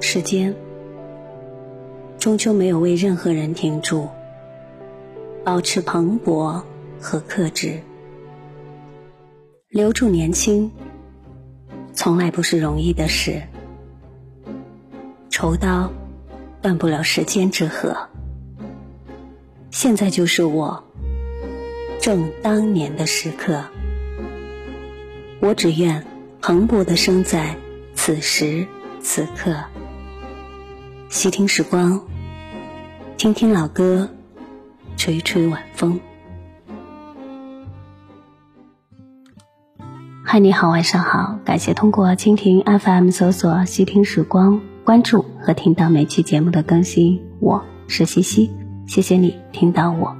时间终究没有为任何人停住，保持蓬勃和克制，留住年轻，从来不是容易的事。愁刀断不了时间之河，现在就是我正当年的时刻。我只愿蓬勃的生在此时此刻。细听时光，听听老歌，吹吹晚风。嗨，你好，晚上好，感谢通过蜻蜓 FM 搜索“细听时光”，关注和听到每期节目的更新。我是西西，谢谢你听到我。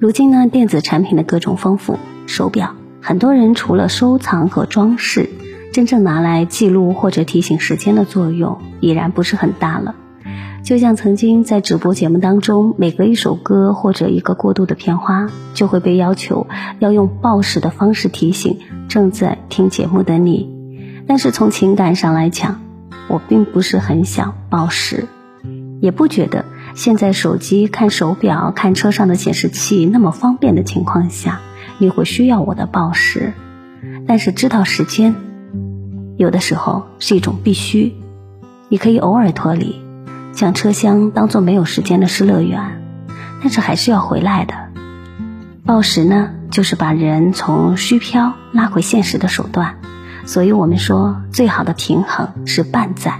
如今呢，电子产品的各种丰富，手表。很多人除了收藏和装饰，真正拿来记录或者提醒时间的作用已然不是很大了。就像曾经在直播节目当中，每隔一首歌或者一个过渡的片花，就会被要求要用报时的方式提醒正在听节目的你。但是从情感上来讲，我并不是很想报时，也不觉得现在手机看手表、看车上的显示器那么方便的情况下。你会需要我的报时，但是知道时间，有的时候是一种必须。你可以偶尔脱离，将车厢当做没有时间的失乐园，但是还是要回来的。报时呢，就是把人从虚飘拉回现实的手段。所以我们说，最好的平衡是半载。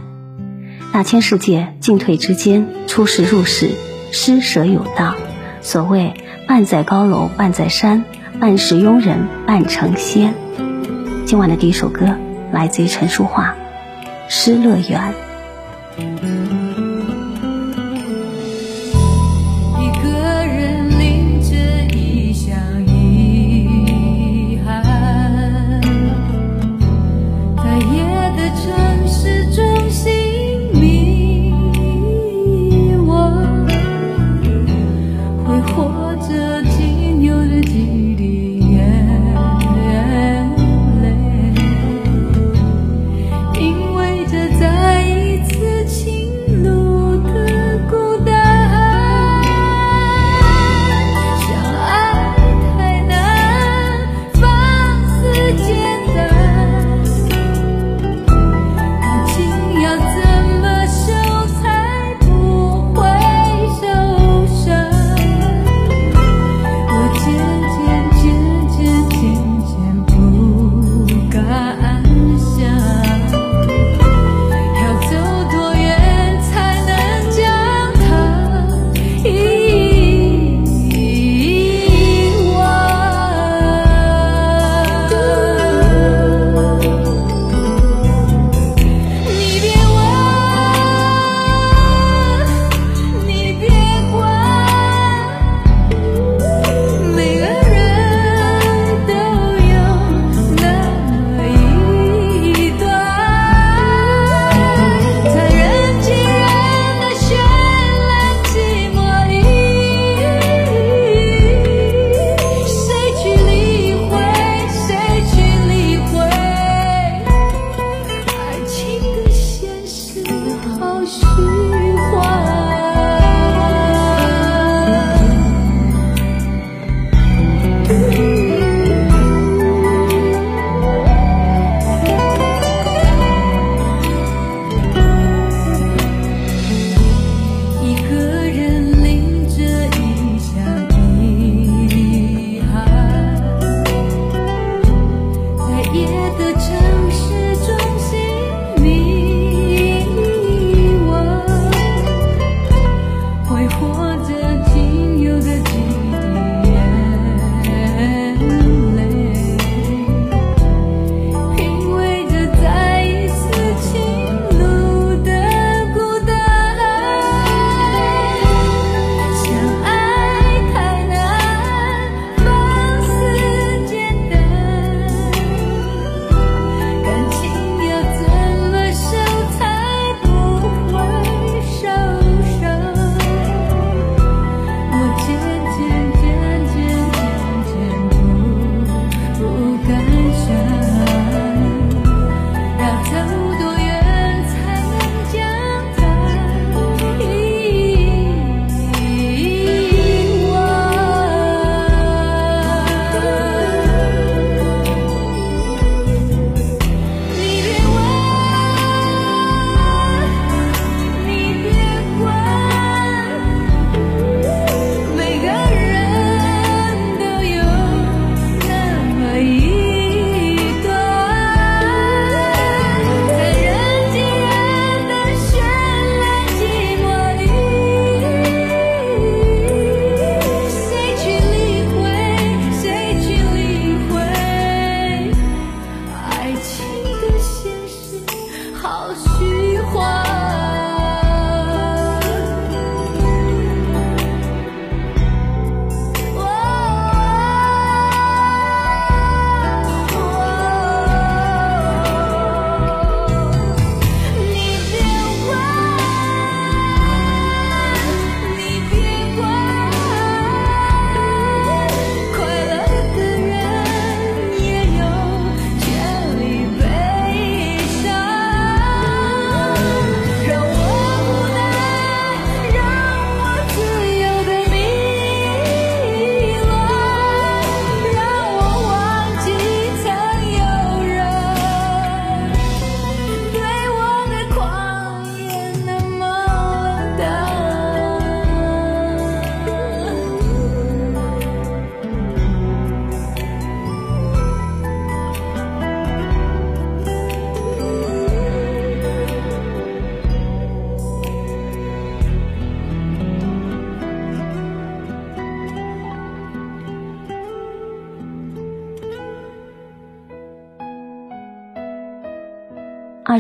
大千世界，进退之间，出世入世，施舍有道。所谓半载高楼，半载山。半是庸人半成仙。今晚的第一首歌来自于陈淑桦，《失乐园》。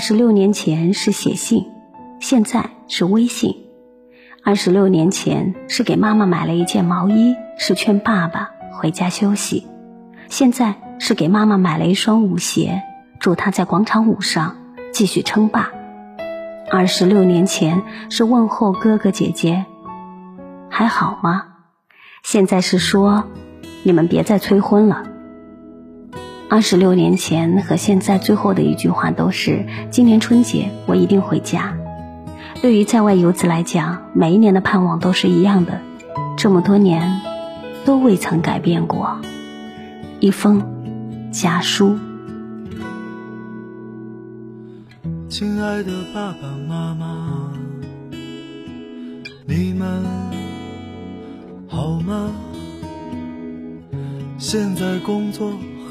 十六年前是写信，现在是微信。二十六年前是给妈妈买了一件毛衣，是劝爸爸回家休息；现在是给妈妈买了一双舞鞋，祝她在广场舞上继续称霸。二十六年前是问候哥哥姐姐，还好吗？现在是说，你们别再催婚了。二十六年前和现在最后的一句话都是：今年春节我一定回家。对于在外游子来讲，每一年的盼望都是一样的，这么多年都未曾改变过。一封家书。亲爱的爸爸妈妈，你们好吗？现在工作。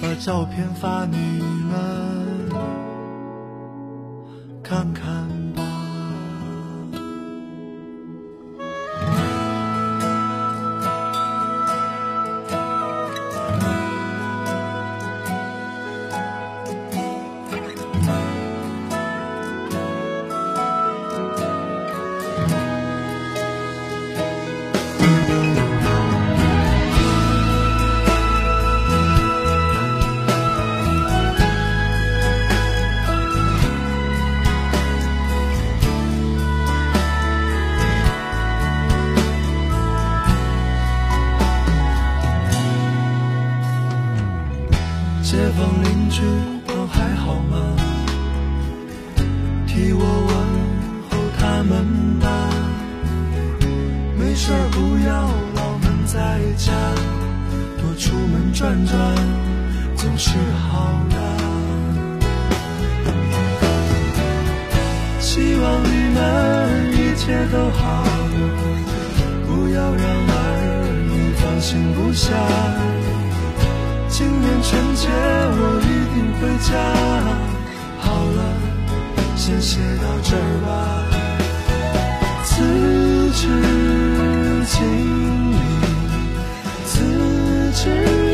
把照片发你们看看。转转总是好的，希望你们一切都好，不要让儿女放心不下。今年春节我一定回家。好了，先写到这儿吧。辞职经历，辞职。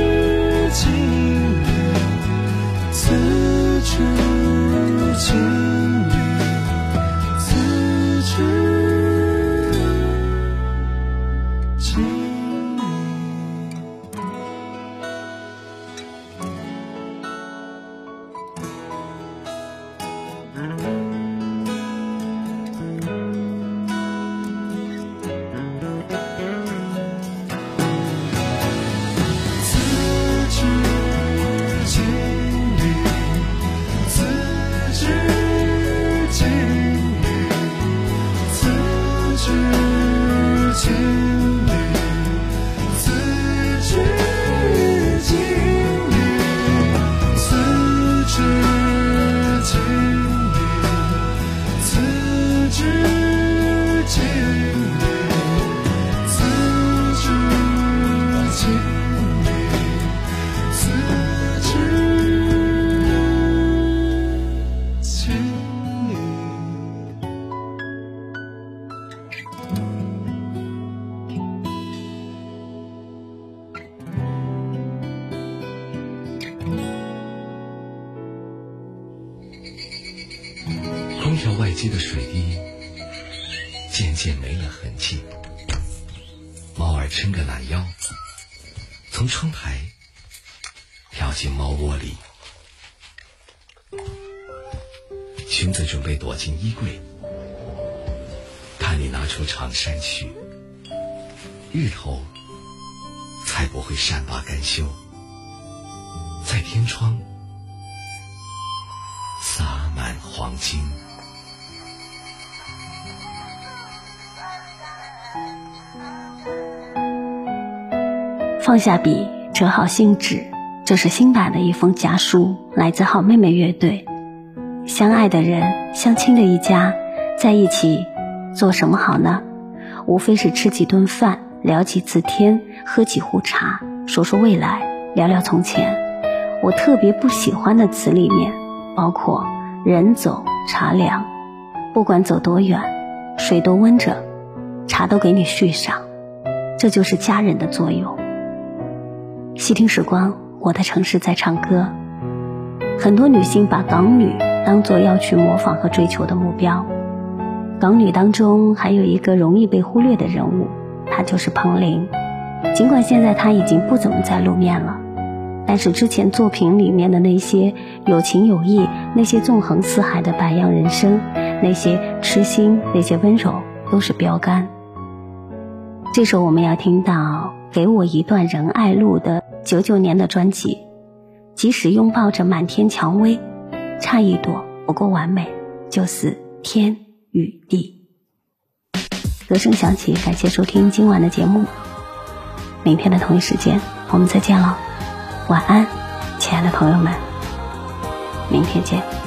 外接的水滴渐渐没了痕迹。猫儿撑着懒腰，从窗台跳进猫窝里，裙子准备躲进衣柜。看你拿出长衫去，日头才不会善罢甘休，在天窗洒满黄金。放下笔，折好信纸，这是新版的一封家书，来自好妹妹乐队。相爱的人，相亲的一家，在一起做什么好呢？无非是吃几顿饭，聊几次天，喝几壶茶，说说未来，聊聊从前。我特别不喜欢的词里面，包括人走茶凉，不管走多远，水都温着，茶都给你续上，这就是家人的作用。细听时光，我的城市在唱歌。很多女性把港女当做要去模仿和追求的目标。港女当中还有一个容易被忽略的人物，她就是彭羚。尽管现在她已经不怎么再露面了，但是之前作品里面的那些有情有义、那些纵横四海的百样人生、那些痴心、那些温柔，都是标杆。这首我们要听到《给我一段仁爱路》的九九年的专辑，即使拥抱着满天蔷薇，差一朵不够完美，就是天与地。歌声响起，感谢收听今晚的节目，明天的同一时间我们再见了，晚安，亲爱的朋友们，明天见。